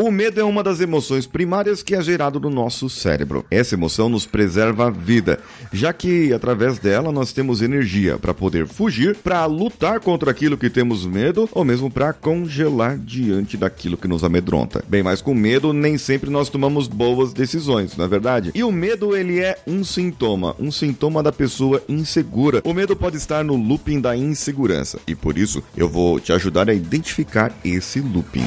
O medo é uma das emoções primárias que é gerado no nosso cérebro. Essa emoção nos preserva a vida, já que através dela nós temos energia para poder fugir, para lutar contra aquilo que temos medo ou mesmo para congelar diante daquilo que nos amedronta. Bem, mas com medo nem sempre nós tomamos boas decisões, não é verdade? E o medo ele é um sintoma, um sintoma da pessoa insegura. O medo pode estar no looping da insegurança e por isso eu vou te ajudar a identificar esse looping.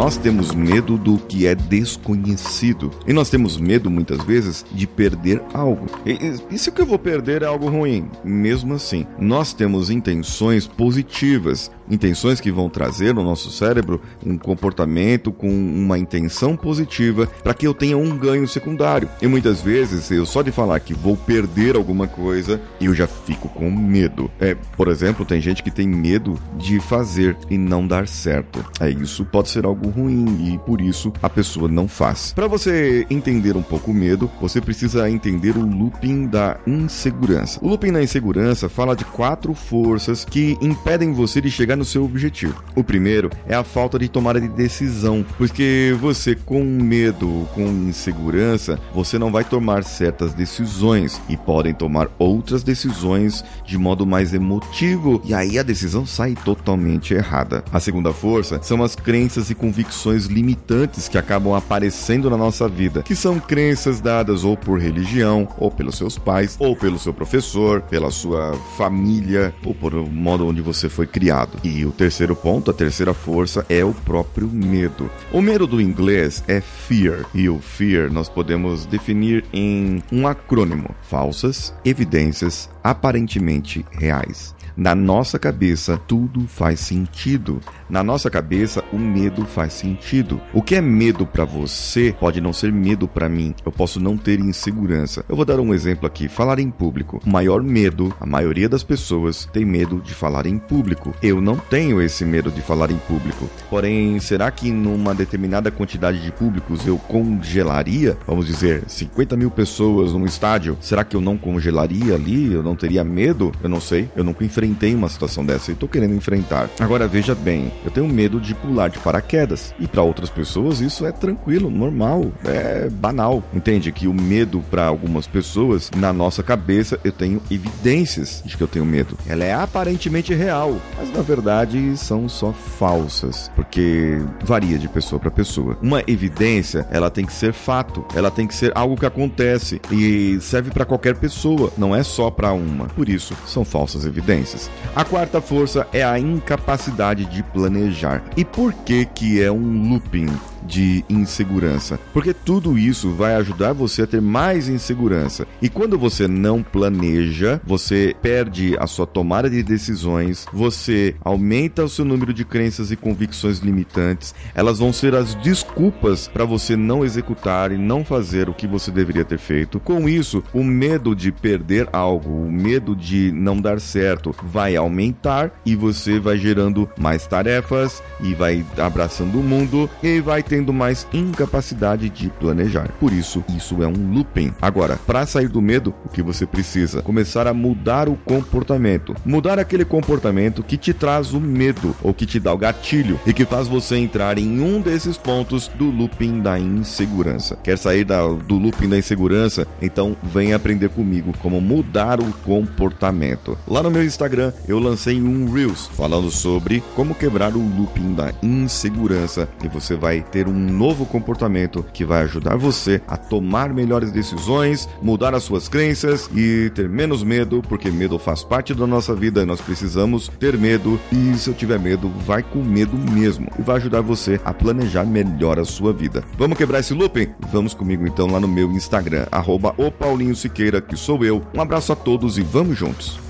Nós temos medo do que é desconhecido. E nós temos medo, muitas vezes, de perder algo. E, e, se o que eu vou perder é algo ruim? Mesmo assim, nós temos intenções positivas, intenções que vão trazer no nosso cérebro um comportamento com uma intenção positiva para que eu tenha um ganho secundário. E muitas vezes, eu só de falar que vou perder alguma coisa, eu já fico com medo. É, por exemplo, tem gente que tem medo de fazer e não dar certo. É isso pode ser algo ruim e por isso a pessoa não faz. Para você entender um pouco o medo, você precisa entender o looping da insegurança. O looping da insegurança fala de quatro forças que impedem você de chegar no seu objetivo. O primeiro é a falta de tomada de decisão, porque você com medo, com insegurança, você não vai tomar certas decisões e podem tomar outras decisões de modo mais emotivo e aí a decisão sai totalmente errada. A segunda força são as crenças e convicções limitantes que acabam aparecendo na nossa vida, que são crenças dadas ou por religião, ou pelos seus pais, ou pelo seu professor, pela sua família, ou por o modo onde você foi criado. E o terceiro ponto, a terceira força, é o próprio medo. O medo do inglês é fear, e o fear nós podemos definir em um acrônimo: falsas evidências aparentemente reais. Na nossa cabeça, tudo faz sentido. Na nossa cabeça, o medo faz sentido. O que é medo para você pode não ser medo para mim. Eu posso não ter insegurança. Eu vou dar um exemplo aqui: falar em público. O maior medo, a maioria das pessoas tem medo de falar em público. Eu não tenho esse medo de falar em público. Porém, será que numa determinada quantidade de públicos eu congelaria? Vamos dizer, 50 mil pessoas num estádio. Será que eu não congelaria ali? Eu não teria medo? Eu não sei. Eu nunca enfrentei uma situação dessa e tô querendo enfrentar. Agora veja bem, eu tenho medo de pular de paraquedas. E para outras pessoas isso é tranquilo, normal, é banal. Entende que o medo para algumas pessoas, na nossa cabeça, eu tenho evidências de que eu tenho medo. Ela é aparentemente real, mas na verdade são só falsas, porque varia de pessoa para pessoa. Uma evidência, ela tem que ser fato, ela tem que ser algo que acontece e serve para qualquer pessoa, não é só para uma. Por isso, são falsas evidências. A quarta força é a incapacidade de planejar. E por que que é um looping? De insegurança, porque tudo isso vai ajudar você a ter mais insegurança. E quando você não planeja, você perde a sua tomada de decisões, você aumenta o seu número de crenças e convicções limitantes. Elas vão ser as desculpas para você não executar e não fazer o que você deveria ter feito. Com isso, o medo de perder algo, o medo de não dar certo vai aumentar e você vai gerando mais tarefas e vai abraçando o mundo e vai tendo mais incapacidade de planejar. Por isso, isso é um looping. Agora, para sair do medo, o que você precisa? Começar a mudar o comportamento. Mudar aquele comportamento que te traz o medo ou que te dá o gatilho e que faz você entrar em um desses pontos do looping da insegurança. Quer sair da, do looping da insegurança? Então vem aprender comigo como mudar o comportamento. Lá no meu Instagram eu lancei um Reels falando sobre como quebrar o looping da insegurança e você vai ter um novo comportamento que vai ajudar você a tomar melhores decisões, mudar as suas crenças e ter menos medo, porque medo faz parte da nossa vida e nós precisamos ter medo. E se eu tiver medo, vai com medo mesmo e vai ajudar você a planejar melhor a sua vida. Vamos quebrar esse looping? Vamos comigo então lá no meu Instagram, arroba o Paulinho Siqueira, que sou eu. Um abraço a todos e vamos juntos!